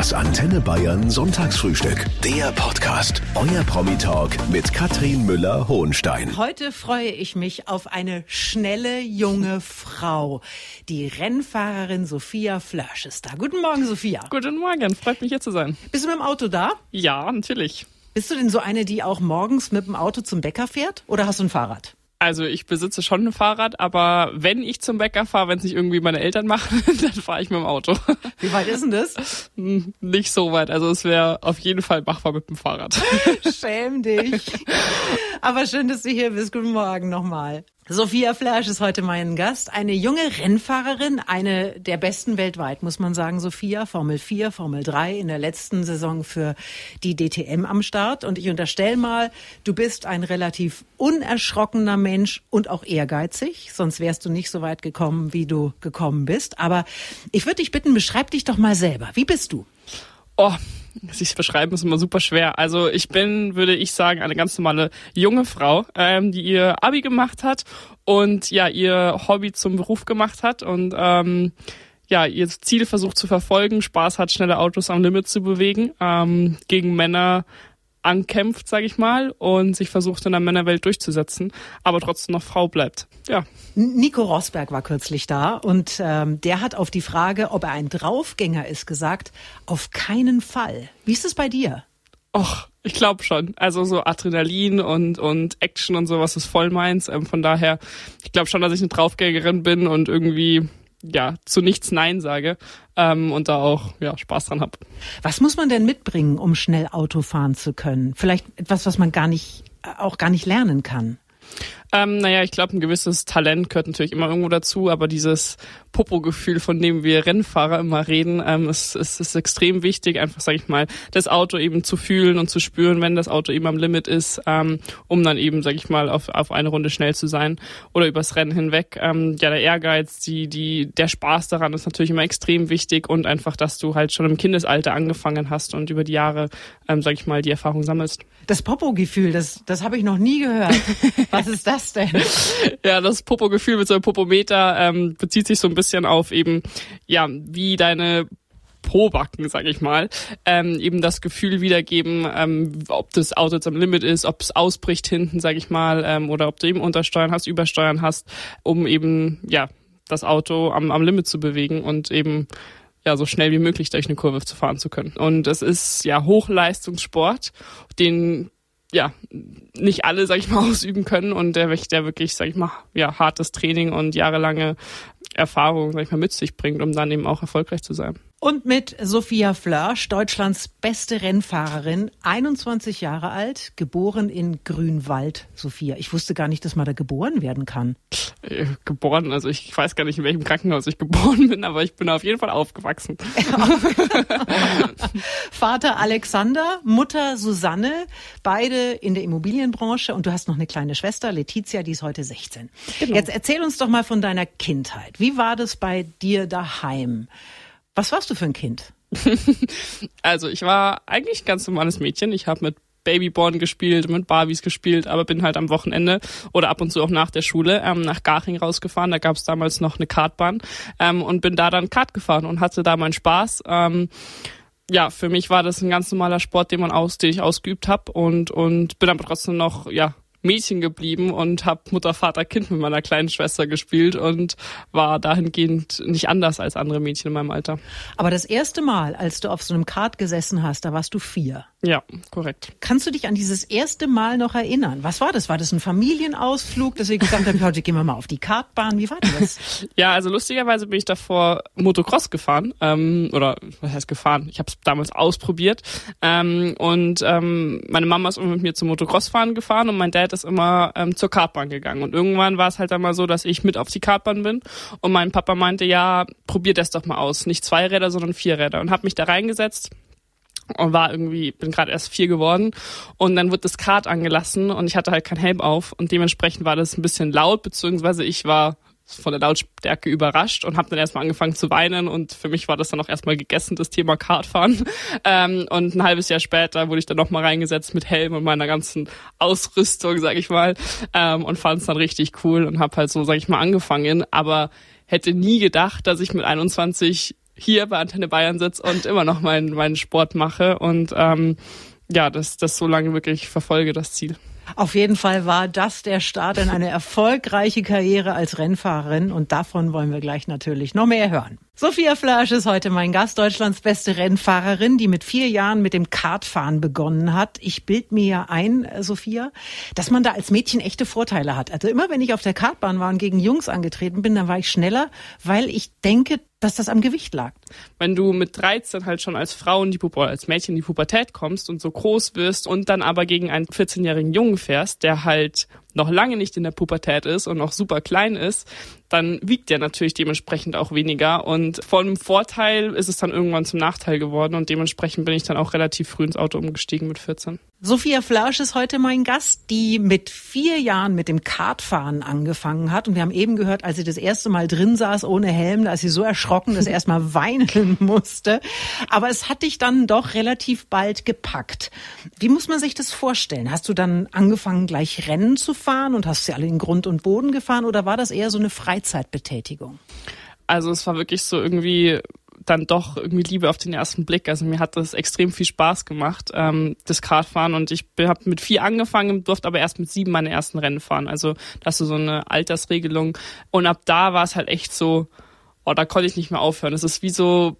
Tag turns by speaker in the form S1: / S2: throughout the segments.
S1: Das Antenne Bayern Sonntagsfrühstück. Der Podcast. Euer Promi-Talk mit Katrin Müller-Hohenstein.
S2: Heute freue ich mich auf eine schnelle junge Frau. Die Rennfahrerin Sophia Flörsch ist da. Guten Morgen, Sophia.
S3: Guten Morgen, freut mich hier zu sein.
S2: Bist du mit dem Auto da?
S3: Ja, natürlich.
S2: Bist du denn so eine, die auch morgens mit dem Auto zum Bäcker fährt? Oder hast du ein Fahrrad?
S3: Also ich besitze schon ein Fahrrad, aber wenn ich zum Bäcker fahre, wenn es nicht irgendwie meine Eltern machen, dann fahre ich mit dem Auto.
S2: Wie weit ist denn das?
S3: Nicht so weit. Also es wäre auf jeden Fall machbar mit dem Fahrrad.
S2: Schäm dich. Aber schön, dass du hier bist. Guten Morgen nochmal. Sophia Flash ist heute mein Gast. Eine junge Rennfahrerin, eine der besten weltweit, muss man sagen. Sophia, Formel 4, Formel 3 in der letzten Saison für die DTM am Start. Und ich unterstelle mal, du bist ein relativ unerschrockener Mensch und auch ehrgeizig. Sonst wärst du nicht so weit gekommen, wie du gekommen bist. Aber ich würde dich bitten, beschreib dich doch mal selber. Wie bist du?
S3: Oh, sich beschreiben ist immer super schwer. Also ich bin, würde ich sagen, eine ganz normale junge Frau, ähm, die ihr Abi gemacht hat und ja ihr Hobby zum Beruf gemacht hat und ähm, ja ihr Ziel versucht zu verfolgen, Spaß hat, schnelle Autos am Limit zu bewegen, ähm, gegen Männer ankämpft, sage ich mal, und sich versucht in der Männerwelt durchzusetzen, aber trotzdem noch Frau bleibt. Ja.
S2: Nico Rosberg war kürzlich da und ähm, der hat auf die Frage, ob er ein Draufgänger ist, gesagt, auf keinen Fall. Wie ist es bei dir?
S3: Och, ich glaube schon. Also so Adrenalin und und Action und sowas ist voll meins. Ähm, von daher, ich glaube schon, dass ich eine Draufgängerin bin und irgendwie ja zu nichts Nein sage ähm, und da auch ja Spaß dran habe.
S2: Was muss man denn mitbringen, um schnell Auto fahren zu können? Vielleicht etwas, was man gar nicht auch gar nicht lernen kann.
S3: Ähm, naja, ich glaube, ein gewisses Talent gehört natürlich immer irgendwo dazu, aber dieses Popo-Gefühl, von dem wir Rennfahrer immer reden, ähm, ist, ist, ist extrem wichtig, einfach, sage ich mal, das Auto eben zu fühlen und zu spüren, wenn das Auto eben am Limit ist, ähm, um dann eben, sage ich mal, auf, auf eine Runde schnell zu sein oder übers Rennen hinweg. Ähm, ja, der Ehrgeiz, die, die, der Spaß daran ist natürlich immer extrem wichtig und einfach, dass du halt schon im Kindesalter angefangen hast und über die Jahre, ähm, sage ich mal, die Erfahrung sammelst.
S2: Das Popo-Gefühl, das, das habe ich noch nie gehört. Was ist das denn?
S3: ja, das Popo-Gefühl mit so einem Popometer ähm, bezieht sich so ein bisschen auf eben, ja, wie deine Probacken, sag ich mal, ähm, eben das Gefühl wiedergeben, ähm, ob das Auto jetzt am Limit ist, ob es ausbricht hinten, sag ich mal, ähm, oder ob du eben Untersteuern hast, Übersteuern hast, um eben, ja, das Auto am, am Limit zu bewegen und eben ja, so schnell wie möglich durch eine Kurve zu fahren zu können. Und es ist ja Hochleistungssport, den ja nicht alle, sag ich mal, ausüben können und der, der wirklich, sag ich mal, ja hartes Training und jahrelange Erfahrung, sag ich mal, mit sich bringt, um dann eben auch erfolgreich zu sein.
S2: Und mit Sophia Flörsch, Deutschlands beste Rennfahrerin, 21 Jahre alt, geboren in Grünwald. Sophia, ich wusste gar nicht, dass man da geboren werden kann.
S3: Äh, geboren, also ich weiß gar nicht, in welchem Krankenhaus ich geboren bin, aber ich bin auf jeden Fall aufgewachsen.
S2: Vater Alexander, Mutter Susanne, beide in der Immobilienbranche und du hast noch eine kleine Schwester, Letizia, die ist heute 16. Genau. Jetzt erzähl uns doch mal von deiner Kindheit. Wie war das bei dir daheim? Was warst du für ein Kind?
S3: also ich war eigentlich ganz normales Mädchen. Ich habe mit Babyborn gespielt, mit Barbies gespielt, aber bin halt am Wochenende oder ab und zu auch nach der Schule ähm, nach Garching rausgefahren. Da gab es damals noch eine Kartbahn ähm, und bin da dann Kart gefahren und hatte da meinen Spaß. Ähm, ja, für mich war das ein ganz normaler Sport, den man aus, den ich ausgeübt habe und und bin aber trotzdem noch ja Mädchen geblieben und habe Mutter, Vater, Kind mit meiner kleinen Schwester gespielt und war dahingehend nicht anders als andere Mädchen in meinem Alter.
S2: Aber das erste Mal, als du auf so einem Kart gesessen hast, da warst du vier.
S3: Ja, korrekt.
S2: Kannst du dich an dieses erste Mal noch erinnern? Was war das? War das ein Familienausflug, dass ihr gesagt habt, heute gehen wir mal auf die Kartbahn? Wie war das?
S3: ja, also lustigerweise bin ich davor Motocross gefahren. Ähm, oder was heißt gefahren? Ich habe es damals ausprobiert. Ähm, und ähm, meine Mama ist immer mit mir zum Motocross-Fahren gefahren und mein Dad ist immer ähm, zur Kartbahn gegangen. Und irgendwann war es halt einmal so, dass ich mit auf die Kartbahn bin und mein Papa meinte, ja, probier das doch mal aus. Nicht zwei Räder, sondern vier Räder. Und habe mich da reingesetzt und war irgendwie, bin gerade erst vier geworden und dann wird das Kart angelassen und ich hatte halt kein Helm auf und dementsprechend war das ein bisschen laut, beziehungsweise ich war von der Lautstärke überrascht und habe dann erstmal angefangen zu weinen und für mich war das dann auch erstmal gegessen, das Thema Kartfahren. Ähm, und ein halbes Jahr später wurde ich dann nochmal reingesetzt mit Helm und meiner ganzen Ausrüstung, sag ich mal, ähm, und fand es dann richtig cool und habe halt so, sag ich mal, angefangen, aber hätte nie gedacht, dass ich mit 21 hier bei Antenne Bayern sitze und immer noch meinen, meinen Sport mache und ähm, ja, das, das so lange wirklich verfolge, das Ziel.
S2: Auf jeden Fall war das der Start in eine erfolgreiche Karriere als Rennfahrerin und davon wollen wir gleich natürlich noch mehr hören. Sophia Flasch ist heute mein Gast, Deutschlands beste Rennfahrerin, die mit vier Jahren mit dem Kartfahren begonnen hat. Ich bild mir ja ein, äh, Sophia, dass man da als Mädchen echte Vorteile hat. Also immer wenn ich auf der Kartbahn war und gegen Jungs angetreten bin, dann war ich schneller, weil ich denke, dass das am Gewicht lag.
S3: Wenn du mit 13 halt schon als Frau in die Pubertät, als Mädchen in die Pubertät kommst und so groß wirst und dann aber gegen einen 14-jährigen Jungen fährst, der halt noch lange nicht in der Pubertät ist und noch super klein ist, dann wiegt der natürlich dementsprechend auch weniger. Und von Vorteil ist es dann irgendwann zum Nachteil geworden und dementsprechend bin ich dann auch relativ früh ins Auto umgestiegen mit 14.
S2: Sophia Flausch ist heute mein Gast, die mit vier Jahren mit dem Kartfahren angefangen hat. Und wir haben eben gehört, als sie das erste Mal drin saß ohne Helm, da ist sie so erschrocken, dass sie erstmal weinen musste. Aber es hat dich dann doch relativ bald gepackt. Wie muss man sich das vorstellen? Hast du dann angefangen, gleich Rennen zu fahren und hast sie alle in Grund und Boden gefahren oder war das eher so eine Freizeitbetätigung?
S3: Also es war wirklich so irgendwie dann doch irgendwie Liebe auf den ersten Blick. Also mir hat das extrem viel Spaß gemacht, ähm, das Kartfahren. Und ich habe mit vier angefangen, durfte aber erst mit sieben meine ersten Rennen fahren. Also das ist so eine Altersregelung. Und ab da war es halt echt so, oh, da konnte ich nicht mehr aufhören. Es ist wie so,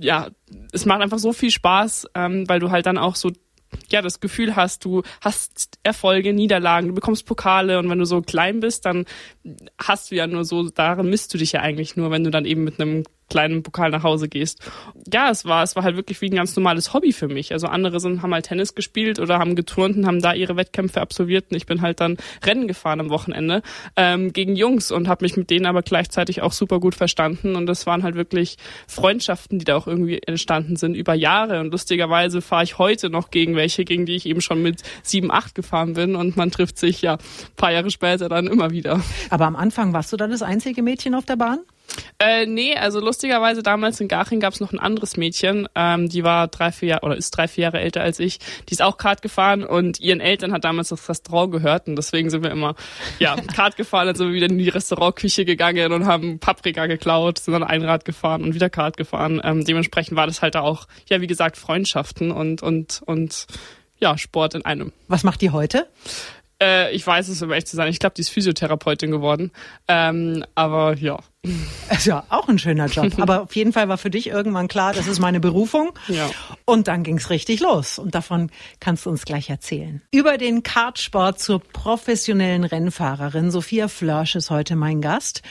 S3: ja, es macht einfach so viel Spaß, ähm, weil du halt dann auch so ja das Gefühl hast, du hast Erfolge, Niederlagen, du bekommst Pokale und wenn du so klein bist, dann hast du ja nur so, darin misst du dich ja eigentlich nur, wenn du dann eben mit einem kleinen Pokal nach Hause gehst. Ja, es war, es war halt wirklich wie ein ganz normales Hobby für mich. Also andere sind, haben halt Tennis gespielt oder haben geturnt und haben da ihre Wettkämpfe absolviert und ich bin halt dann Rennen gefahren am Wochenende ähm, gegen Jungs und habe mich mit denen aber gleichzeitig auch super gut verstanden und das waren halt wirklich Freundschaften, die da auch irgendwie entstanden sind über Jahre und lustigerweise fahre ich heute noch gegen welche, gegen die ich eben schon mit sieben, acht gefahren bin und man trifft sich ja paar Jahre später dann immer wieder.
S2: Aber am Anfang warst du dann das einzige Mädchen auf der Bahn?
S3: Äh, nee, also lustigerweise damals in Garching gab es noch ein anderes Mädchen, ähm, die war drei, vier Jahre oder ist drei, vier Jahre älter als ich. Die ist auch Kart gefahren und ihren Eltern hat damals das Restaurant gehört und deswegen sind wir immer ja Kart gefahren, dann sind wir wieder in die Restaurantküche gegangen und haben Paprika geklaut, sind dann Einrad gefahren und wieder Kart gefahren. Ähm, dementsprechend war das halt auch ja wie gesagt Freundschaften und und und ja Sport in einem.
S2: Was macht die heute?
S3: Äh, ich weiß es, um echt zu sein. Ich glaube, die ist Physiotherapeutin geworden. Ähm, aber ja.
S2: Ist ja auch ein schöner Job. Aber auf jeden Fall war für dich irgendwann klar, das ist meine Berufung.
S3: Ja.
S2: Und dann ging's richtig los. Und davon kannst du uns gleich erzählen. Über den Kartsport zur professionellen Rennfahrerin. Sophia Flörsch ist heute mein Gast.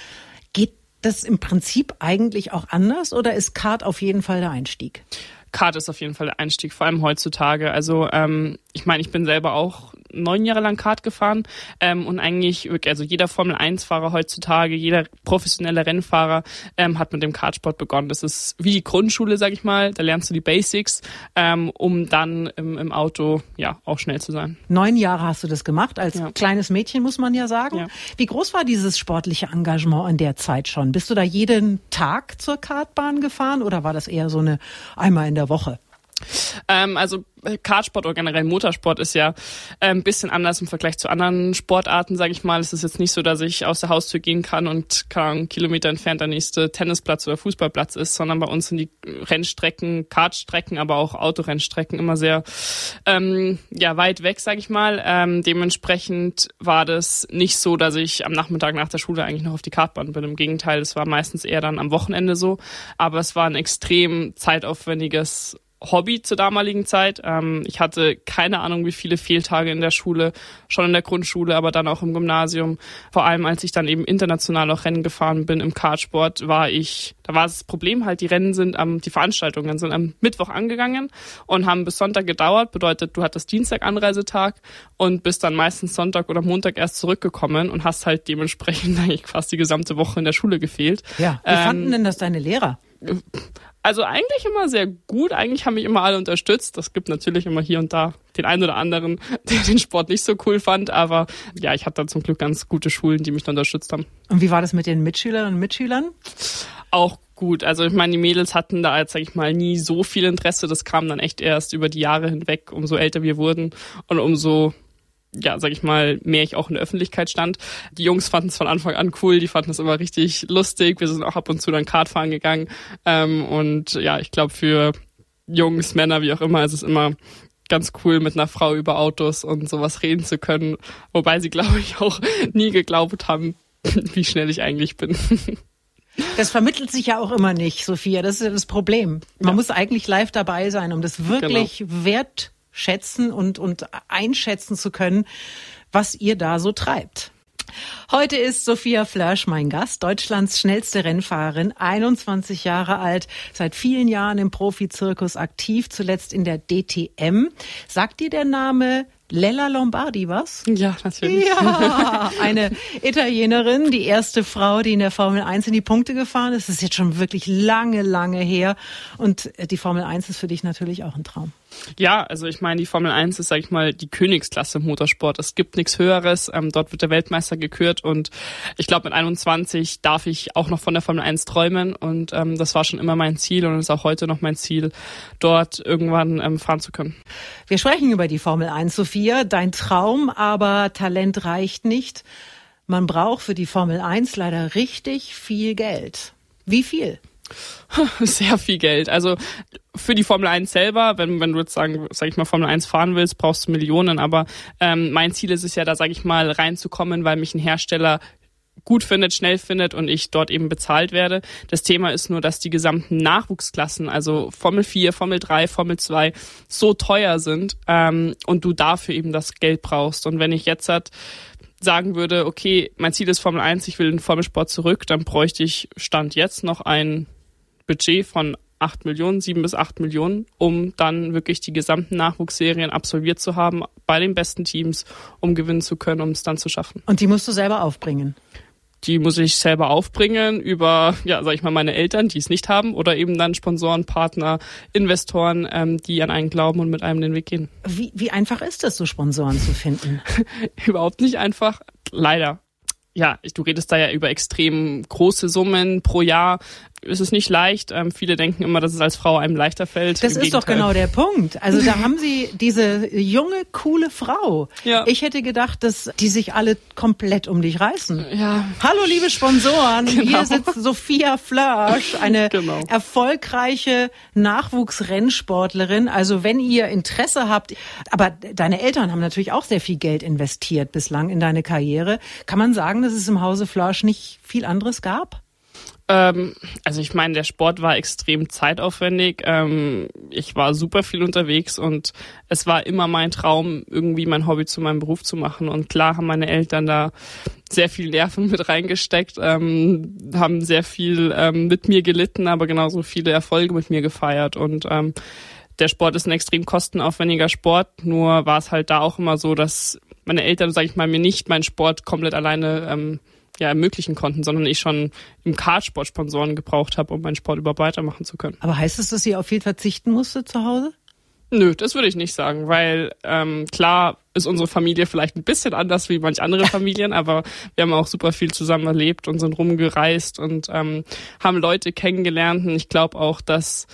S2: Geht das im Prinzip eigentlich auch anders oder ist Kart auf jeden Fall der Einstieg?
S3: Kart ist auf jeden Fall der Einstieg, vor allem heutzutage. Also ähm, ich meine, ich bin selber auch neun Jahre lang Kart gefahren ähm, und eigentlich, also jeder Formel-1-Fahrer heutzutage, jeder professionelle Rennfahrer ähm, hat mit dem Kartsport begonnen. Das ist wie die Grundschule, sag ich mal. Da lernst du die Basics, ähm, um dann im, im Auto ja auch schnell zu sein.
S2: Neun Jahre hast du das gemacht, als ja. kleines Mädchen, muss man ja sagen. Ja. Wie groß war dieses sportliche Engagement in der Zeit schon? Bist du da jeden Tag zur Kartbahn gefahren oder war das eher so eine einmal in der Woche?
S3: Ähm, also Kartsport oder generell Motorsport ist ja äh, ein bisschen anders im Vergleich zu anderen Sportarten, sage ich mal. Es ist jetzt nicht so, dass ich aus der Haustür gehen kann und kann Kilometer entfernt der nächste Tennisplatz oder Fußballplatz ist, sondern bei uns sind die Rennstrecken, Kartstrecken, aber auch Autorennstrecken immer sehr ähm, ja weit weg, sage ich mal. Ähm, dementsprechend war das nicht so, dass ich am Nachmittag nach der Schule eigentlich noch auf die Kartbahn bin. Im Gegenteil, es war meistens eher dann am Wochenende so. Aber es war ein extrem zeitaufwendiges Hobby zur damaligen Zeit. Ähm, ich hatte keine Ahnung, wie viele Fehltage in der Schule, schon in der Grundschule, aber dann auch im Gymnasium. Vor allem, als ich dann eben international auch Rennen gefahren bin im Kartsport, war ich, da war das Problem halt, die Rennen sind am, die Veranstaltungen sind am Mittwoch angegangen und haben bis Sonntag gedauert. Bedeutet, du hattest Dienstag Anreisetag und bist dann meistens Sonntag oder Montag erst zurückgekommen und hast halt dementsprechend eigentlich fast die gesamte Woche in der Schule gefehlt.
S2: Ja. Wie ähm, fanden denn das deine Lehrer?
S3: Also eigentlich immer sehr gut. Eigentlich haben mich immer alle unterstützt. Das gibt natürlich immer hier und da den einen oder anderen, der den Sport nicht so cool fand. Aber ja, ich hatte zum Glück ganz gute Schulen, die mich da unterstützt haben.
S2: Und wie war das mit den Mitschülerinnen und Mitschülern?
S3: Auch gut. Also ich meine, die Mädels hatten da jetzt, sag ich mal, nie so viel Interesse. Das kam dann echt erst über die Jahre hinweg, umso älter wir wurden und umso ja, sag ich mal, mehr ich auch in der Öffentlichkeit stand. Die Jungs fanden es von Anfang an cool, die fanden es immer richtig lustig. Wir sind auch ab und zu dann Kart fahren gegangen. Ähm, und ja, ich glaube, für Jungs, Männer, wie auch immer, ist es immer ganz cool, mit einer Frau über Autos und sowas reden zu können. Wobei sie, glaube ich, auch nie geglaubt haben, wie schnell ich eigentlich bin.
S2: Das vermittelt sich ja auch immer nicht, Sophia. Das ist ja das Problem. Man ja. muss eigentlich live dabei sein, um das wirklich genau. Wertschätzen und, und einschätzen zu können, was ihr da so treibt. Heute ist Sophia Flörsch mein Gast, Deutschlands schnellste Rennfahrerin, 21 Jahre alt, seit vielen Jahren im Profizirkus aktiv, zuletzt in der DTM. Sagt dir der Name Lella Lombardi was?
S3: Ja, natürlich.
S2: Ja, eine Italienerin, die erste Frau, die in der Formel 1 in die Punkte gefahren ist. Das ist jetzt schon wirklich lange, lange her. Und die Formel 1 ist für dich natürlich auch ein Traum.
S3: Ja, also ich meine, die Formel 1 ist, sag ich mal, die Königsklasse im Motorsport. Es gibt nichts Höheres. Ähm, dort wird der Weltmeister gekürt und ich glaube, mit 21 darf ich auch noch von der Formel 1 träumen und ähm, das war schon immer mein Ziel und ist auch heute noch mein Ziel, dort irgendwann ähm, fahren zu können.
S2: Wir sprechen über die Formel 1, Sophia. Dein Traum, aber Talent reicht nicht. Man braucht für die Formel 1 leider richtig viel Geld. Wie viel?
S3: Sehr viel Geld. Also für die Formel 1 selber, wenn, wenn du jetzt sagen, sag ich mal, Formel 1 fahren willst, brauchst du Millionen. Aber ähm, mein Ziel ist es ja, da sage ich mal, reinzukommen, weil mich ein Hersteller gut findet, schnell findet und ich dort eben bezahlt werde. Das Thema ist nur, dass die gesamten Nachwuchsklassen, also Formel 4, Formel 3, Formel 2, so teuer sind ähm, und du dafür eben das Geld brauchst. Und wenn ich jetzt halt sagen würde, okay, mein Ziel ist Formel 1, ich will in Formelsport zurück, dann bräuchte ich Stand jetzt noch ein Budget von 8 Millionen, 7 bis 8 Millionen, um dann wirklich die gesamten Nachwuchsserien absolviert zu haben bei den besten Teams, um gewinnen zu können, um es dann zu schaffen.
S2: Und die musst du selber aufbringen?
S3: Die muss ich selber aufbringen über, ja, sag ich mal, meine Eltern, die es nicht haben, oder eben dann Sponsoren, Partner, Investoren, ähm, die an einen glauben und mit einem den Weg gehen.
S2: Wie, wie einfach ist es, so Sponsoren zu finden?
S3: Überhaupt nicht einfach, leider ja, du redest da ja über extrem große Summen pro Jahr ist es nicht leicht. Ähm, viele denken immer, dass es als Frau einem leichter fällt.
S2: Das Im ist Gegenteil. doch genau der Punkt. Also da haben sie diese junge, coole Frau. Ja. Ich hätte gedacht, dass die sich alle komplett um dich reißen. Ja. Hallo, liebe Sponsoren. Genau. Hier sitzt Sophia Flörsch, eine genau. erfolgreiche Nachwuchsrennsportlerin. Also wenn ihr Interesse habt, aber deine Eltern haben natürlich auch sehr viel Geld investiert bislang in deine Karriere. Kann man sagen, dass es im Hause Flörsch nicht viel anderes gab?
S3: Ähm, also ich meine, der Sport war extrem zeitaufwendig. Ähm, ich war super viel unterwegs und es war immer mein Traum, irgendwie mein Hobby zu meinem Beruf zu machen. Und klar haben meine Eltern da sehr viel Nerven mit reingesteckt, ähm, haben sehr viel ähm, mit mir gelitten, aber genauso viele Erfolge mit mir gefeiert. Und ähm, der Sport ist ein extrem kostenaufwendiger Sport. Nur war es halt da auch immer so, dass meine Eltern, sage ich mal, mir nicht meinen Sport komplett alleine ähm, ja, ermöglichen konnten, sondern ich schon im Kartsport Sponsoren gebraucht habe, um meinen Sport überhaupt weitermachen zu können.
S2: Aber heißt es, dass sie auf viel verzichten musste zu Hause?
S3: Nö, das würde ich nicht sagen, weil ähm, klar ist unsere Familie vielleicht ein bisschen anders wie manch andere Familien, aber wir haben auch super viel zusammen erlebt und sind rumgereist und ähm, haben Leute kennengelernt. Und ich glaube auch, dass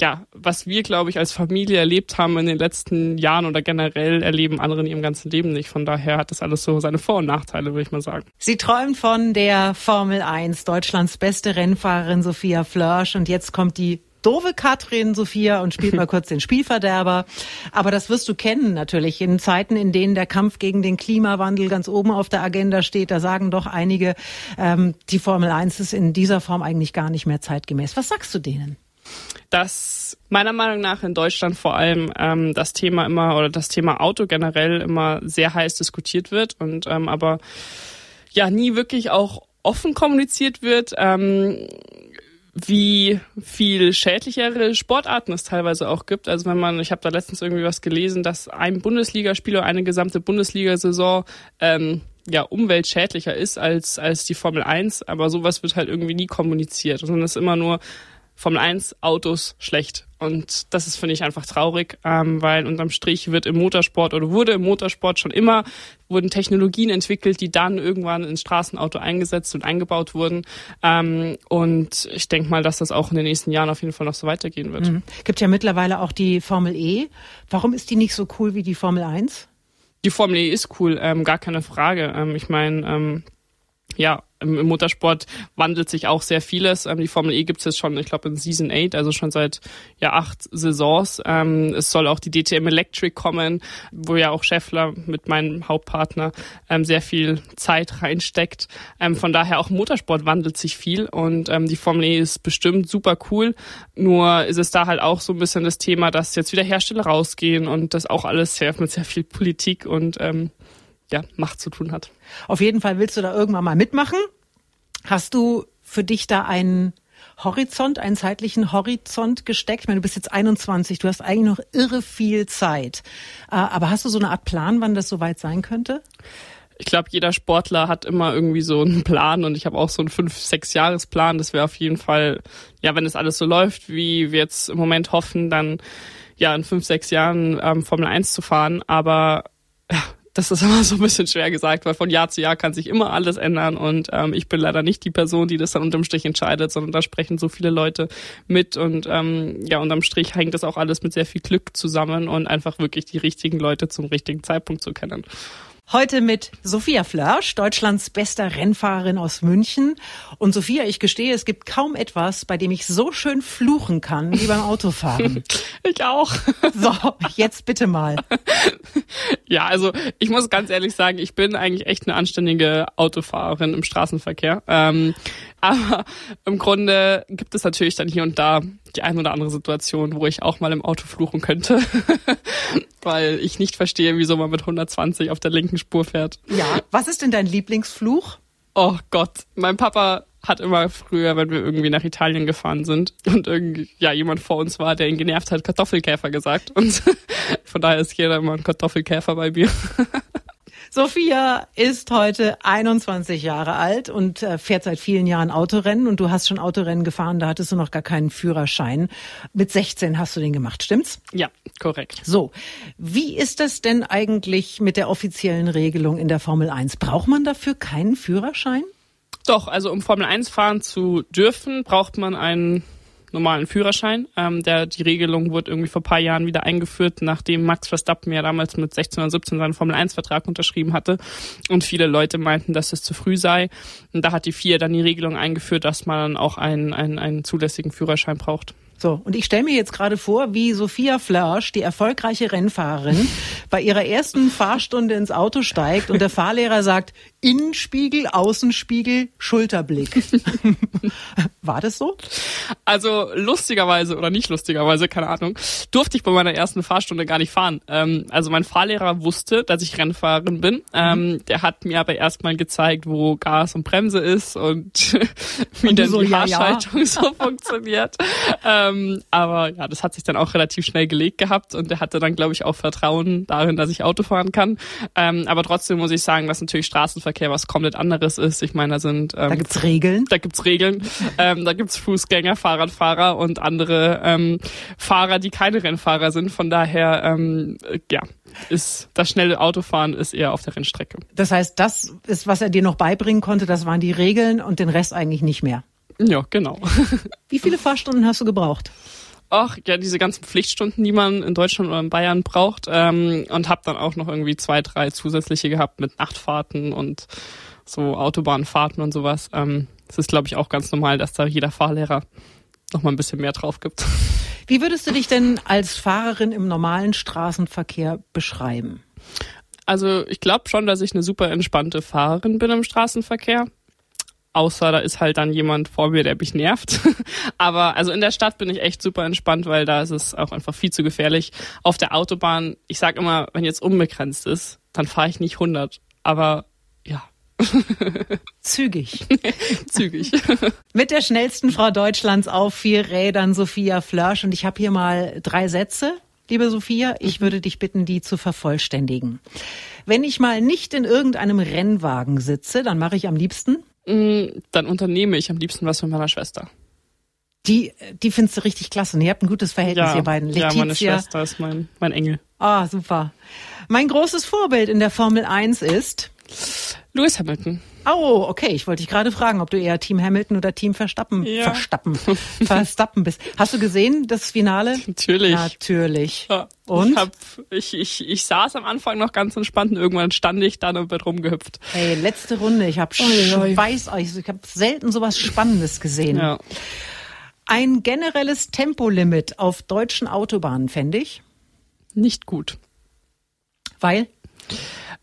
S3: ja, was wir, glaube ich, als Familie erlebt haben in den letzten Jahren oder generell erleben andere in ihrem ganzen Leben nicht. Von daher hat das alles so seine Vor- und Nachteile, würde ich mal sagen.
S2: Sie träumt von der Formel 1, Deutschlands beste Rennfahrerin Sophia Flörsch. Und jetzt kommt die doofe Katrin Sophia und spielt mal kurz den Spielverderber. Aber das wirst du kennen natürlich. In Zeiten, in denen der Kampf gegen den Klimawandel ganz oben auf der Agenda steht, da sagen doch einige, ähm, die Formel 1 ist in dieser Form eigentlich gar nicht mehr zeitgemäß. Was sagst du denen?
S3: Dass meiner Meinung nach in Deutschland vor allem ähm, das Thema immer oder das Thema Auto generell immer sehr heiß diskutiert wird und ähm, aber ja nie wirklich auch offen kommuniziert wird. Ähm, wie viel schädlichere Sportarten es teilweise auch gibt. Also wenn man, ich habe da letztens irgendwie was gelesen, dass ein Bundesligaspiel oder eine gesamte Bundesliga-Saison ähm, ja umweltschädlicher ist als als die Formel 1, aber sowas wird halt irgendwie nie kommuniziert, sondern es ist immer nur Formel 1 Autos schlecht. Und das ist, finde ich, einfach traurig, ähm, weil unterm Strich wird im Motorsport oder wurde im Motorsport schon immer, wurden Technologien entwickelt, die dann irgendwann ins Straßenauto eingesetzt und eingebaut wurden. Ähm, und ich denke mal, dass das auch in den nächsten Jahren auf jeden Fall noch so weitergehen wird.
S2: Mhm. Gibt ja mittlerweile auch die Formel E. Warum ist die nicht so cool wie die Formel 1?
S3: Die Formel E ist cool, ähm, gar keine Frage. Ähm, ich meine, ähm, ja, im, Motorsport wandelt sich auch sehr vieles. Ähm, die Formel E gibt es jetzt schon, ich glaube, in Season 8, also schon seit ja acht Saisons. Ähm, es soll auch die DTM Electric kommen, wo ja auch Scheffler mit meinem Hauptpartner ähm, sehr viel Zeit reinsteckt. Von daher auch Motorsport wandelt sich viel und die Formel E ist bestimmt super cool. Nur ist es da halt auch so ein bisschen das Thema, dass jetzt wieder Hersteller rausgehen und das auch alles sehr mit sehr viel Politik und ähm, ja, Macht zu tun hat.
S2: Auf jeden Fall willst du da irgendwann mal mitmachen. Hast du für dich da einen Horizont, einen zeitlichen Horizont gesteckt? Ich meine, du bist jetzt 21, du hast eigentlich noch irre viel Zeit. Äh, aber hast du so eine Art Plan, wann das soweit sein könnte?
S3: Ich glaube, jeder Sportler hat immer irgendwie so einen Plan und ich habe auch so einen fünf, sechs Jahresplan. Das wäre auf jeden Fall, ja, wenn es alles so läuft, wie wir jetzt im Moment hoffen, dann ja in fünf, sechs Jahren ähm, Formel 1 zu fahren. Aber ja, das ist immer so ein bisschen schwer gesagt, weil von Jahr zu Jahr kann sich immer alles ändern und ähm, ich bin leider nicht die Person, die das dann unterm Strich entscheidet, sondern da sprechen so viele Leute mit und ähm, ja, unterm Strich hängt das auch alles mit sehr viel Glück zusammen und einfach wirklich die richtigen Leute zum richtigen Zeitpunkt zu kennen.
S2: Heute mit Sophia Flörsch, Deutschlands bester Rennfahrerin aus München. Und Sophia, ich gestehe, es gibt kaum etwas, bei dem ich so schön fluchen kann wie beim Autofahren.
S3: ich auch.
S2: So, jetzt bitte mal.
S3: Ja, also ich muss ganz ehrlich sagen, ich bin eigentlich echt eine anständige Autofahrerin im Straßenverkehr. Ähm, aber im Grunde gibt es natürlich dann hier und da die ein oder andere Situation, wo ich auch mal im Auto fluchen könnte, weil ich nicht verstehe, wieso man mit 120 auf der linken Spur fährt.
S2: Ja, was ist denn dein Lieblingsfluch?
S3: Oh Gott, mein Papa hat immer früher, wenn wir irgendwie nach Italien gefahren sind und irgendwie ja jemand vor uns war, der ihn genervt hat, Kartoffelkäfer gesagt und von daher ist jeder immer ein Kartoffelkäfer bei mir.
S2: Sophia ist heute 21 Jahre alt und äh, fährt seit vielen Jahren Autorennen und du hast schon Autorennen gefahren, da hattest du noch gar keinen Führerschein. Mit 16 hast du den gemacht, stimmt's?
S3: Ja, korrekt.
S2: So, wie ist das denn eigentlich mit der offiziellen Regelung in der Formel 1? Braucht man dafür keinen Führerschein?
S3: Doch, also um Formel 1 fahren zu dürfen, braucht man einen normalen Führerschein. Ähm, der, die Regelung wurde irgendwie vor paar Jahren wieder eingeführt, nachdem Max Verstappen ja damals mit 16 oder 17 seinen Formel-1-Vertrag unterschrieben hatte und viele Leute meinten, dass es zu früh sei. Und da hat die FIA dann die Regelung eingeführt, dass man auch einen, einen, einen zulässigen Führerschein braucht.
S2: So, und ich stelle mir jetzt gerade vor, wie Sophia Flörsch, die erfolgreiche Rennfahrerin, bei ihrer ersten Fahrstunde ins Auto steigt und der Fahrlehrer sagt, Innenspiegel, Außenspiegel, Schulterblick. War das so?
S3: Also lustigerweise oder nicht lustigerweise, keine Ahnung, durfte ich bei meiner ersten Fahrstunde gar nicht fahren. Ähm, also mein Fahrlehrer wusste, dass ich Rennfahrerin bin. Ähm, mhm. Der hat mir aber erstmal gezeigt, wo Gas und Bremse ist und wie denn so, die ja, ja. so funktioniert. Ähm, aber ja, das hat sich dann auch relativ schnell gelegt gehabt und er hatte dann, glaube ich, auch Vertrauen darin, dass ich Auto fahren kann. Ähm, aber trotzdem muss ich sagen, dass natürlich Straßenverkehr was komplett anderes ist. Ich meine, da sind
S2: ähm, da gibt's Regeln.
S3: Da gibt's Regeln. ähm, da gibt's Fußgänger, Fahrradfahrer und andere ähm, Fahrer, die keine Rennfahrer sind. Von daher, ähm, ja, ist das schnelle Autofahren ist eher auf der Rennstrecke.
S2: Das heißt, das ist, was er dir noch beibringen konnte, das waren die Regeln und den Rest eigentlich nicht mehr.
S3: Ja, genau.
S2: Wie viele Fahrstunden hast du gebraucht?
S3: Ach, ja, diese ganzen Pflichtstunden, die man in Deutschland oder in Bayern braucht. Ähm, und habe dann auch noch irgendwie zwei, drei zusätzliche gehabt mit Nachtfahrten und so Autobahnfahrten und sowas. Ähm, es ist, glaube ich, auch ganz normal, dass da jeder Fahrlehrer noch mal ein bisschen mehr drauf gibt.
S2: Wie würdest du dich denn als Fahrerin im normalen Straßenverkehr beschreiben?
S3: Also ich glaube schon, dass ich eine super entspannte Fahrerin bin im Straßenverkehr außer da ist halt dann jemand vor mir, der mich nervt. Aber also in der Stadt bin ich echt super entspannt, weil da ist es auch einfach viel zu gefährlich. Auf der Autobahn, ich sag immer, wenn jetzt unbegrenzt ist, dann fahre ich nicht 100. Aber ja.
S2: Zügig.
S3: Zügig.
S2: Mit der schnellsten Frau Deutschlands auf vier Rädern, Sophia Flörsch. Und ich habe hier mal drei Sätze. Liebe Sophia, ich mhm. würde dich bitten, die zu vervollständigen. Wenn ich mal nicht in irgendeinem Rennwagen sitze, dann mache ich am liebsten
S3: dann unternehme ich am liebsten was mit meiner Schwester.
S2: Die, die findest du richtig klasse. ihr habt ein gutes Verhältnis,
S3: ja,
S2: ihr beiden.
S3: Letizia. Ja, meine Schwester ist mein, mein Engel.
S2: Ah, super. Mein großes Vorbild in der Formel 1 ist?
S3: Lewis Hamilton.
S2: Oh, okay. Ich wollte dich gerade fragen, ob du eher Team Hamilton oder Team Verstappen,
S3: Ja.
S2: Verstappen, Verstappen bist. Hast du gesehen, das Finale?
S3: Natürlich.
S2: Natürlich.
S3: Ja.
S2: Und?
S3: Ich, hab, ich, ich, ich saß am Anfang noch ganz entspannt und irgendwann stand ich dann und bin rumgehüpft.
S2: Hey, letzte Runde. Ich habe. Schweiß, ich habe selten sowas Spannendes gesehen.
S3: Ja.
S2: Ein generelles Tempolimit auf deutschen Autobahnen fände ich,
S3: Nicht gut.
S2: weil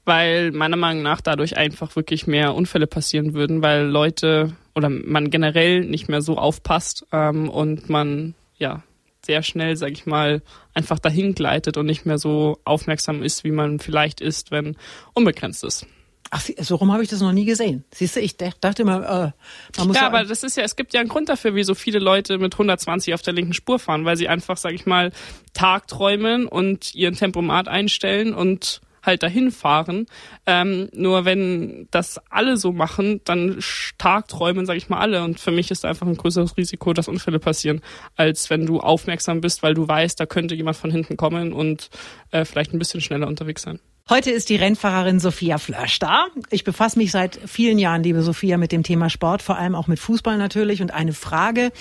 S3: weil meiner Meinung nach dadurch einfach wirklich mehr Unfälle passieren würden, weil Leute oder man generell nicht mehr so aufpasst ähm, und man ja sehr schnell, sag ich mal, einfach dahin gleitet und nicht mehr so aufmerksam ist, wie man vielleicht ist, wenn unbegrenzt ist.
S2: ach, so rum habe ich das noch nie gesehen. Siehst du, ich dach- dachte immer, äh, man muss
S3: Ja,
S2: ja,
S3: aber das ist ja, es gibt ja einen Grund dafür, wie so viele Leute mit 120 auf der linken Spur fahren, weil sie einfach, sag ich mal, tagträumen und ihren Tempomat einstellen und halt dahin fahren. Ähm, nur wenn das alle so machen, dann sch- tagträumen, sag ich mal, alle. Und für mich ist einfach ein größeres Risiko, dass Unfälle passieren, als wenn du aufmerksam bist, weil du weißt, da könnte jemand von hinten kommen und äh, vielleicht ein bisschen schneller unterwegs sein.
S2: Heute ist die Rennfahrerin Sophia Flörsch da. Ich befasse mich seit vielen Jahren, liebe Sophia, mit dem Thema Sport, vor allem auch mit Fußball natürlich. Und eine Frage,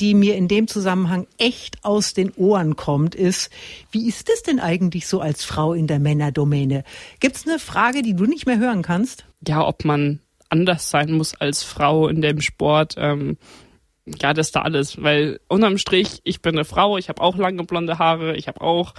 S2: die mir in dem Zusammenhang echt aus den Ohren kommt, ist, wie ist es denn eigentlich so als Frau in der Männerdomäne? Gibt's eine Frage, die du nicht mehr hören kannst?
S3: ja, ob man anders sein muss als Frau in dem Sport. Ähm, ja, das ist da alles, weil unterm Strich, ich bin eine Frau, ich habe auch lange blonde Haare, ich habe auch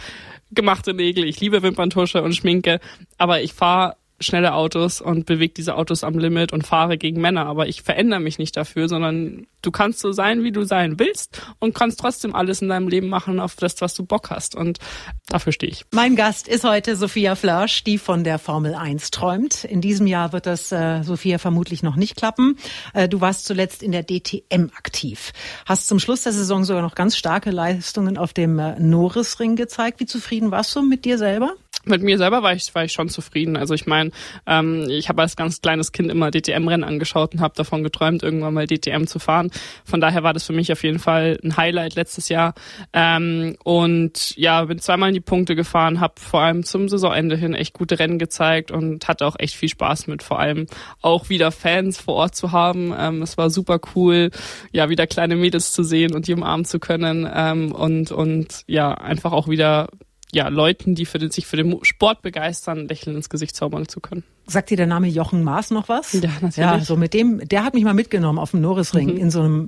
S3: gemachte Nägel, ich liebe Wimperntusche und Schminke, aber ich fahre schnelle Autos und bewege diese Autos am Limit und fahre gegen Männer, aber ich verändere mich nicht dafür, sondern du kannst so sein, wie du sein willst und kannst trotzdem alles in deinem Leben machen auf das, was du Bock hast und dafür stehe ich.
S2: Mein Gast ist heute Sophia Flörsch, die von der Formel 1 träumt. In diesem Jahr wird das, äh, Sophia, vermutlich noch nicht klappen. Äh, du warst zuletzt in der DTM aktiv. Hast zum Schluss der Saison sogar noch ganz starke Leistungen auf dem äh, Norrisring gezeigt. Wie zufrieden warst du mit dir selber?
S3: Mit mir selber war ich, war ich schon zufrieden. Also ich meine, ähm, ich habe als ganz kleines Kind immer DTM-Rennen angeschaut und habe davon geträumt, irgendwann mal DTM zu fahren. Von daher war das für mich auf jeden Fall ein Highlight letztes Jahr. Ähm, und ja, bin zweimal in die Punkte gefahren, habe vor allem zum Saisonende hin echt gute Rennen gezeigt und hatte auch echt viel Spaß mit, vor allem auch wieder Fans vor Ort zu haben. Ähm, es war super cool, ja, wieder kleine Mädels zu sehen und die umarmen zu können ähm, und, und ja, einfach auch wieder ja, Leuten, die für den, sich für den Sport begeistern, Lächeln ins Gesicht zaubern zu können.
S2: Sagt dir der Name Jochen Maas noch was?
S3: Ja, natürlich. Mhm.
S2: Ja, so mit dem, der hat mich mal mitgenommen auf dem Norrisring in so einem,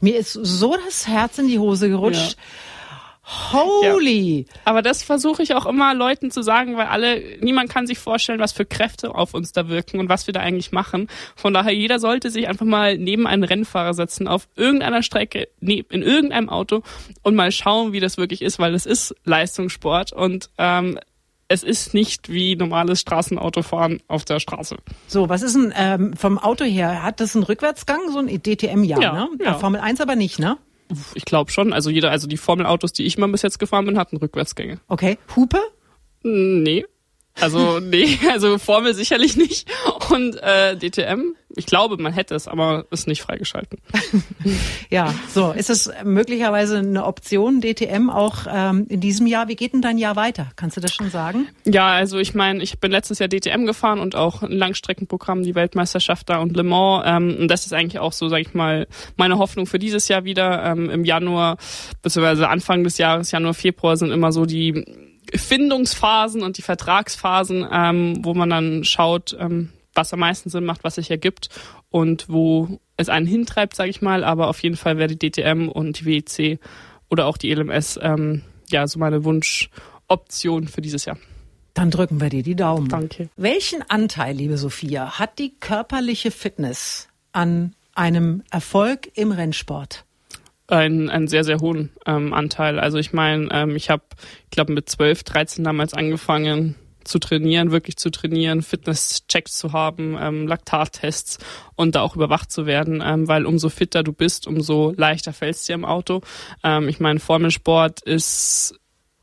S2: mir ist so das Herz in die Hose gerutscht. Holy!
S3: Aber das versuche ich auch immer Leuten zu sagen, weil alle, niemand kann sich vorstellen, was für Kräfte auf uns da wirken und was wir da eigentlich machen. Von daher, jeder sollte sich einfach mal neben einen Rennfahrer setzen, auf irgendeiner Strecke, ne- in irgendeinem Auto und mal schauen, wie das wirklich ist, weil es ist Leistungssport und ähm, es ist nicht wie normales Straßenautofahren auf der Straße.
S2: So, was ist denn ähm, vom Auto her? Hat das einen Rückwärtsgang? So ein DTM, ja,
S3: Ja,
S2: ne?
S3: ja.
S2: Formel 1 aber nicht, ne?
S3: Ich glaube schon. Also jeder, also die Formelautos, die ich mal bis jetzt gefahren bin, hatten Rückwärtsgänge.
S2: Okay. Hupe?
S3: Nee. Also, nee, also Formel sicherlich nicht. Und äh, DTM, ich glaube, man hätte es, aber ist nicht freigeschalten.
S2: Ja, so. Ist es möglicherweise eine Option, DTM auch ähm, in diesem Jahr? Wie geht denn dein Jahr weiter? Kannst du das schon sagen?
S3: Ja, also ich meine, ich bin letztes Jahr DTM gefahren und auch ein Langstreckenprogramm, die Weltmeisterschaft da und Le Mans. Ähm, und das ist eigentlich auch so, sag ich mal, meine Hoffnung für dieses Jahr wieder. Ähm, Im Januar, beziehungsweise Anfang des Jahres, Januar, Februar sind immer so die Findungsphasen und die Vertragsphasen, ähm, wo man dann schaut, ähm, was am meisten Sinn macht, was sich ergibt und wo es einen hintreibt, sage ich mal. Aber auf jeden Fall wäre die DTM und die WEC oder auch die LMS ähm, ja so meine Wunschoption für dieses Jahr.
S2: Dann drücken wir dir die Daumen.
S3: Danke.
S2: Welchen Anteil, liebe Sophia, hat die körperliche Fitness an einem Erfolg im Rennsport?
S3: Einen, einen sehr, sehr hohen ähm, Anteil. Also ich meine, ähm, ich habe, ich glaube, mit 12, 13 damals angefangen zu trainieren, wirklich zu trainieren, Fitnesschecks zu haben, ähm, Laktattests und da auch überwacht zu werden, ähm, weil umso fitter du bist, umso leichter fällst dir im Auto. Ähm, ich meine, Formelsport ist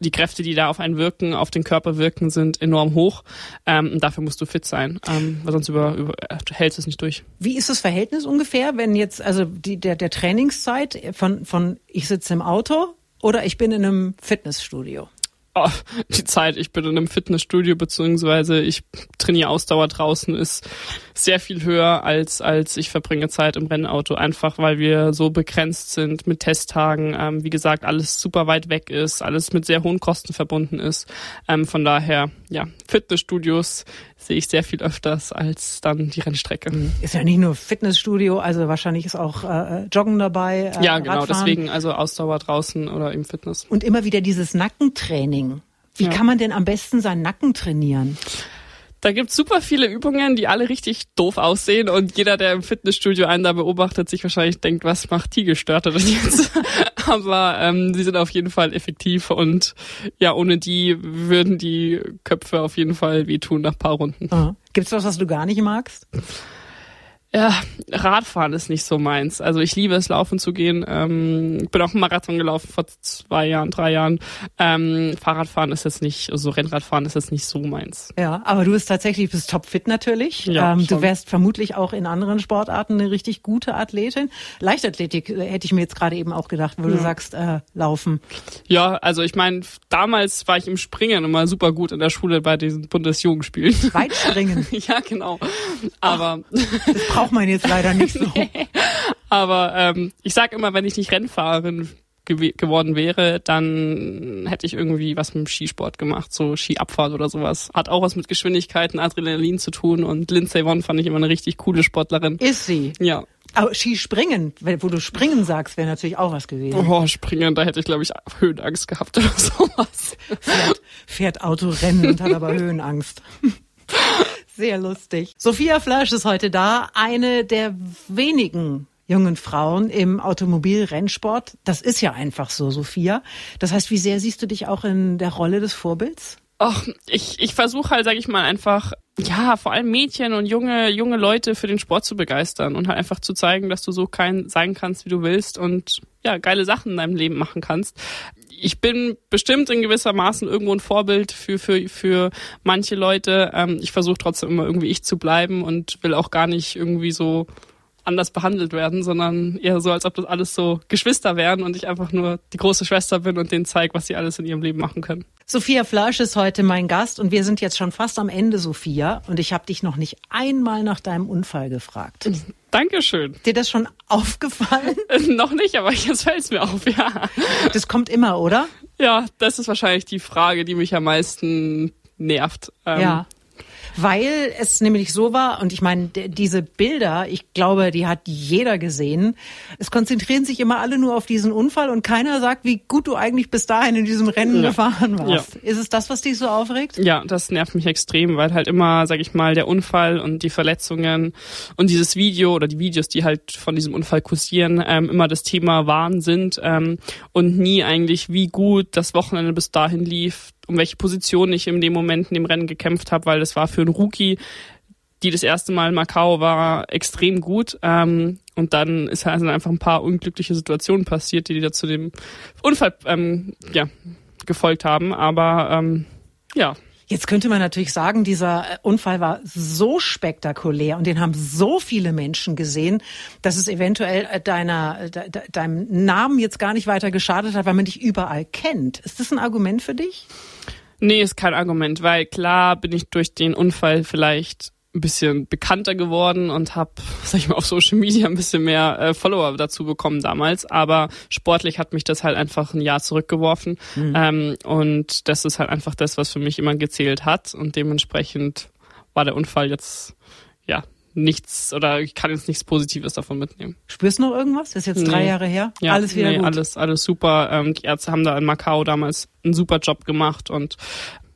S3: die Kräfte, die da auf einen wirken, auf den Körper wirken, sind enorm hoch. Ähm, dafür musst du fit sein, ähm, weil sonst über, über, äh, hältst du es nicht durch.
S2: Wie ist das Verhältnis ungefähr, wenn jetzt, also die, der, der Trainingszeit von, von ich sitze im Auto oder ich bin in einem Fitnessstudio?
S3: Oh, die Zeit, ich bin in einem Fitnessstudio beziehungsweise ich trainiere Ausdauer draußen, ist sehr viel höher als als ich verbringe Zeit im Rennauto, einfach weil wir so begrenzt sind mit Testtagen. Ähm, wie gesagt, alles super weit weg ist, alles mit sehr hohen Kosten verbunden ist. Ähm, von daher, ja, Fitnessstudios sehe ich sehr viel öfters als dann die Rennstrecke.
S2: Ist ja nicht nur Fitnessstudio, also wahrscheinlich ist auch äh, Joggen dabei.
S3: Äh, ja, genau, Radfahren. deswegen also Ausdauer draußen oder im Fitness.
S2: Und immer wieder dieses Nackentraining. Wie ja. kann man denn am besten seinen Nacken trainieren?
S3: Da gibt's super viele Übungen, die alle richtig doof aussehen und jeder, der im Fitnessstudio einen da beobachtet, sich wahrscheinlich denkt, was macht die Gestörte denn jetzt? Aber ähm, sie sind auf jeden Fall effektiv und ja, ohne die würden die Köpfe auf jeden Fall wehtun nach paar Runden.
S2: Aha. Gibt's was, was du gar nicht magst?
S3: Ja, Radfahren ist nicht so meins. Also ich liebe es, laufen zu gehen. Ähm, bin auch einen Marathon gelaufen vor zwei Jahren, drei Jahren. Ähm, Fahrradfahren ist jetzt nicht, also Rennradfahren ist jetzt nicht so meins.
S2: Ja, aber du bist tatsächlich, bist topfit natürlich. Ja, ähm, du wärst vermutlich auch in anderen Sportarten eine richtig gute Athletin. Leichtathletik äh, hätte ich mir jetzt gerade eben auch gedacht, wo ja. du sagst, äh, laufen.
S3: Ja, also ich meine, damals war ich im Springen immer super gut in der Schule bei diesen Bundesjugendspielen.
S2: Weitspringen.
S3: ja, genau. Aber
S2: Ach, braucht man jetzt leider nicht so. nee.
S3: Aber ähm, ich sag immer, wenn ich nicht Rennfahrerin gew geworden wäre, dann hätte ich irgendwie was mit dem Skisport gemacht, so Skiabfahrt oder sowas. Hat auch was mit Geschwindigkeiten, Adrenalin zu tun und Lindsay Vonn fand ich immer eine richtig coole Sportlerin.
S2: Ist sie?
S3: Ja.
S2: Aber Skispringen, wo du springen sagst, wäre natürlich auch was gewesen.
S3: Oh, springen, da hätte ich, glaube ich, Höhenangst gehabt oder sowas.
S2: Fährt, fährt Autorennen und hat aber Höhenangst. Sehr lustig. Sophia Flasch ist heute da, eine der wenigen jungen Frauen im Automobilrennsport. Das ist ja einfach so, Sophia. Das heißt, wie sehr siehst du dich auch in der Rolle des Vorbilds?
S3: Ach, ich, ich versuche halt, sag ich mal, einfach, ja, vor allem Mädchen und junge, junge Leute für den Sport zu begeistern und halt einfach zu zeigen, dass du so kein sein kannst, wie du willst und ja, geile Sachen in deinem Leben machen kannst ich bin bestimmt in gewisser Maßen irgendwo ein Vorbild für, für, für manche Leute. Ähm, ich versuche trotzdem immer irgendwie ich zu bleiben und will auch gar nicht irgendwie so anders behandelt werden, sondern eher so, als ob das alles so Geschwister wären und ich einfach nur die große Schwester bin und denen zeige, was sie alles in ihrem Leben machen können.
S2: Sophia Flasch ist heute mein Gast und wir sind jetzt schon fast am Ende, Sophia. Und ich habe dich noch nicht einmal nach deinem Unfall gefragt.
S3: Dankeschön.
S2: Dir das schon aufgefallen?
S3: noch nicht, aber jetzt fällt es mir auf, ja.
S2: Das kommt immer, oder?
S3: Ja, das ist wahrscheinlich die Frage, die mich am meisten nervt.
S2: Ähm, ja weil es nämlich so war, und ich meine, diese Bilder, ich glaube, die hat jeder gesehen. Es konzentrieren sich immer alle nur auf diesen Unfall und keiner sagt, wie gut du eigentlich bis dahin in diesem Rennen ja. gefahren warst. Ja. Ist es das, was dich so aufregt?
S3: Ja, das nervt mich extrem, weil halt immer, sag ich mal, der Unfall und die Verletzungen und dieses Video oder die Videos, die halt von diesem Unfall kursieren, ähm, immer das Thema waren sind ähm, und nie eigentlich, wie gut das Wochenende bis dahin lief, um welche Position ich in dem Moment in dem Rennen gekämpft habe, weil das war für einen Rookie, die das erste Mal in Macau war, extrem gut. Ähm, und dann ist halt einfach ein paar unglückliche Situationen passiert, die, die da zu dem Unfall ähm, ja, gefolgt haben. Aber ähm, ja,
S2: Jetzt könnte man natürlich sagen, dieser äh, Unfall war so spektakulär und den haben so viele Menschen gesehen, dass es eventuell äh, deiner, äh, de, deinem Namen jetzt gar nicht weiter geschadet hat, weil man dich überall kennt. Ist das ein Argument für dich?
S3: Nee, ist kein Argument, weil klar bin ich durch den Unfall vielleicht ein bisschen bekannter geworden und habe, sag ich mal, auf Social Media ein bisschen mehr äh, Follower dazu bekommen damals. Aber sportlich hat mich das halt einfach ein Jahr zurückgeworfen. Mhm. Ähm, und das ist halt einfach das, was für mich immer gezählt hat. Und dementsprechend war der Unfall jetzt, ja, nichts oder ich kann jetzt nichts Positives davon mitnehmen.
S2: Spürst du noch irgendwas? Das ist jetzt drei Jahre her.
S3: Ja, alles wieder nee, gut. Alles, alles super. Ähm, die Ärzte haben da in Macau damals einen super Job gemacht und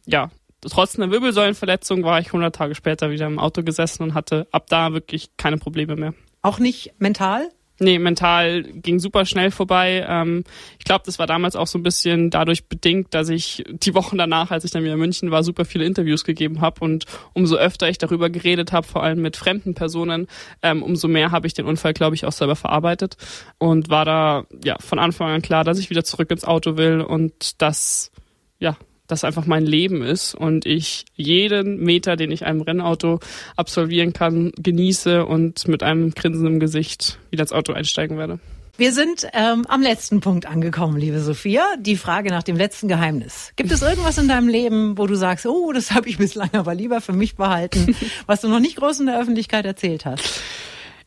S3: ja, trotz einer Wirbelsäulenverletzung war ich 100 Tage später wieder im Auto gesessen und hatte ab da wirklich keine Probleme mehr.
S2: Auch nicht mental?
S3: Nee, mental ging super schnell vorbei. Ähm, ich glaube, das war damals auch so ein bisschen dadurch bedingt, dass ich die Wochen danach, als ich dann wieder in München war, super viele Interviews gegeben habe und umso öfter ich darüber geredet habe, vor allem mit fremden Personen, ähm, umso mehr habe ich den Unfall, glaube ich, auch selber verarbeitet und war da ja von Anfang an klar, dass ich wieder zurück ins Auto will und dass ja das einfach mein Leben ist und ich jeden Meter, den ich einem Rennauto absolvieren kann, genieße und mit einem Grinsen im Gesicht wieder ins Auto einsteigen werde.
S2: Wir sind ähm, am letzten Punkt angekommen, liebe Sophia. Die Frage nach dem letzten Geheimnis. Gibt es irgendwas in deinem Leben, wo du sagst, oh, das habe ich bislang aber lieber für mich behalten, was du noch nicht groß in der Öffentlichkeit erzählt hast?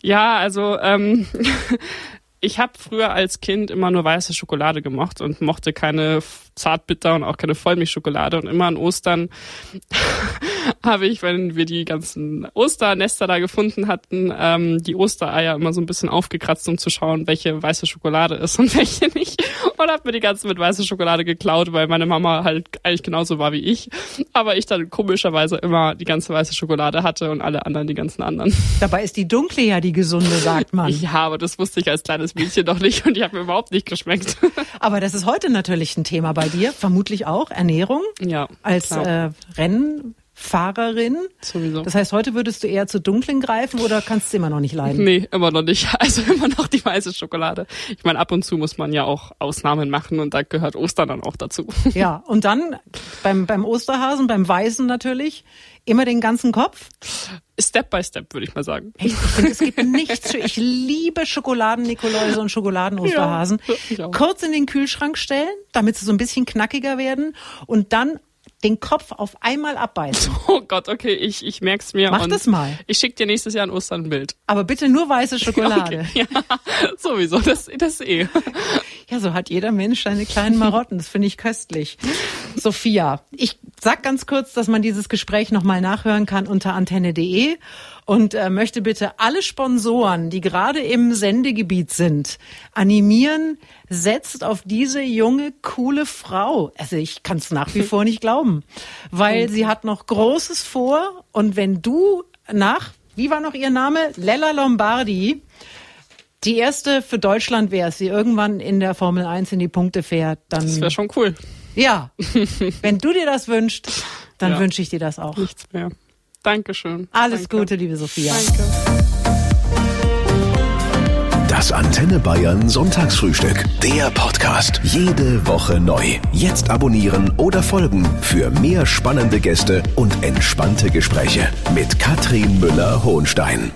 S3: Ja, also ähm, ich habe früher als Kind immer nur weiße Schokolade gemocht und mochte keine Zartbitter und auch keine Vollmilchschokolade. Und immer an Ostern habe ich, wenn wir die ganzen Osternester da gefunden hatten, ähm, die Ostereier immer so ein bisschen aufgekratzt, um zu schauen, welche weiße Schokolade ist und welche nicht. Und habe mir die ganze mit weißer Schokolade geklaut, weil meine Mama halt eigentlich genauso war wie ich. Aber ich dann komischerweise immer die ganze weiße Schokolade hatte und alle anderen die ganzen anderen.
S2: Dabei ist die dunkle ja die gesunde, sagt man.
S3: Ja, aber das wusste ich als kleines Mädchen noch nicht und die hat mir überhaupt nicht geschmeckt.
S2: Aber das ist heute natürlich ein Thema bei dir, vermutlich auch Ernährung.
S3: Ja.
S2: Als äh, Rennen. Fahrerin.
S3: Sowieso.
S2: Das heißt, heute würdest du eher zu dunklen greifen oder kannst du immer noch nicht leiden?
S3: Nee, immer noch nicht. Also immer noch die weiße Schokolade. Ich meine, ab und zu muss man ja auch Ausnahmen machen und da gehört Ostern dann auch dazu.
S2: Ja, und dann beim, beim Osterhasen, beim Weißen natürlich, immer den ganzen Kopf?
S3: Step by Step, würde ich mal sagen.
S2: Ich finde, es gibt nichts. Ich liebe Schokoladen-Nikoläuse und Schokoladen-Osterhasen.
S3: Ja,
S2: Kurz in den Kühlschrank stellen, damit sie so ein bisschen knackiger werden und dann den Kopf auf einmal abbeißen.
S3: Oh Gott, okay, ich, ich merk's mir.
S2: Mach das mal.
S3: Ich schick dir nächstes Jahr an Ostern ein Bild.
S2: Aber bitte nur weiße Schokolade.
S3: Okay, ja, sowieso, das, das eh.
S2: Ja, so hat jeder Mensch seine kleinen Marotten. Das finde ich köstlich. Sophia, ich sag ganz kurz, dass man dieses Gespräch nochmal nachhören kann unter antenne.de und äh, möchte bitte alle Sponsoren, die gerade im Sendegebiet sind, animieren, setzt auf diese junge, coole Frau. Also ich kann es nach wie vor nicht glauben, weil sie hat noch Großes vor und wenn du nach, wie war noch ihr Name? Lella Lombardi, die erste für Deutschland wäre, sie irgendwann in der Formel 1 in die Punkte fährt, dann.
S3: Das wäre schon cool.
S2: Ja. Wenn du dir das wünschst, dann
S3: Ja.
S2: wünsche ich dir das auch.
S3: Nichts mehr. Dankeschön.
S2: Alles
S3: Danke.
S2: Gute, liebe Sophia.
S3: Danke.
S1: Das Antenne Bayern Sonntagsfrühstück. Der Podcast. Jede Woche neu. Jetzt abonnieren oder folgen für mehr spannende Gäste und entspannte Gespräche mit Katrin Müller-Hohenstein.